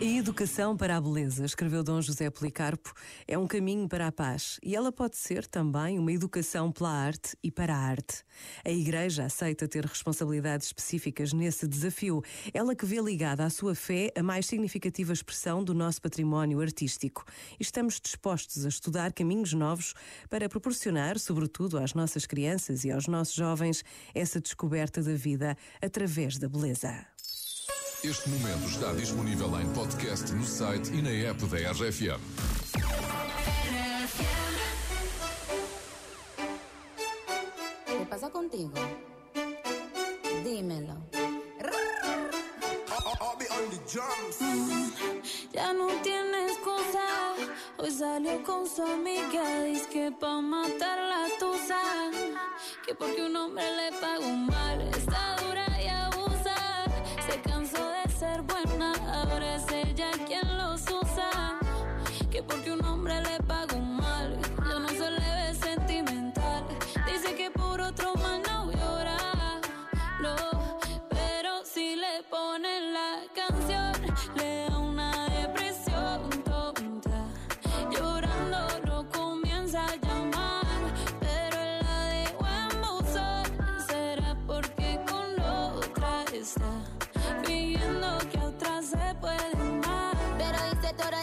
A educação para a beleza, escreveu Dom José Policarpo, é um caminho para a paz e ela pode ser também uma educação pela arte e para a arte. A Igreja aceita ter responsabilidades específicas nesse desafio, ela que vê ligada à sua fé a mais significativa expressão do nosso património artístico. Estamos dispostos a estudar caminhos novos para proporcionar, sobretudo às nossas crianças e aos nossos jovens, essa descoberta da vida através da beleza. Este momento está disponível em podcast no site e na app da RFM. ¿Qué pasa contigo? Dímelo. Ya no tienes cosa. Hoy salió con su amiga. Dice que pa' matar la tusa. Que porque un hombre le pagó mal. Está dura y abusa. Se cansó. que porque un hombre le pagó mal, ya no se le ve sentimental. Dice que por otro mal no llora, no, pero si le ponen la canción, le da una depresión tonta. Llorando no comienza a llamar, pero la de buen será porque con otra está, pidiendo que a otra se puede amar. Pero dice toda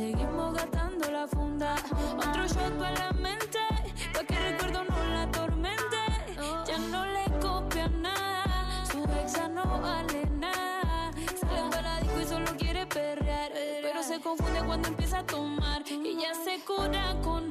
seguimos gastando la funda. Otro shot para la mente, pa' que el recuerdo no la tormente. Ya no le copia nada, su exa no vale nada. Sale para disco y solo quiere perrear, pero se confunde cuando empieza a tomar y ya se cura con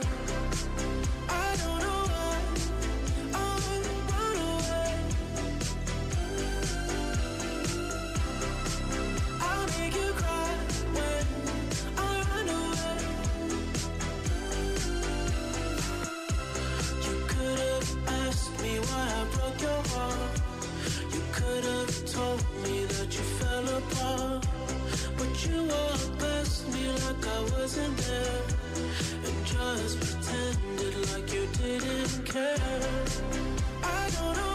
wasn't there And just pretended like you didn't care I don't know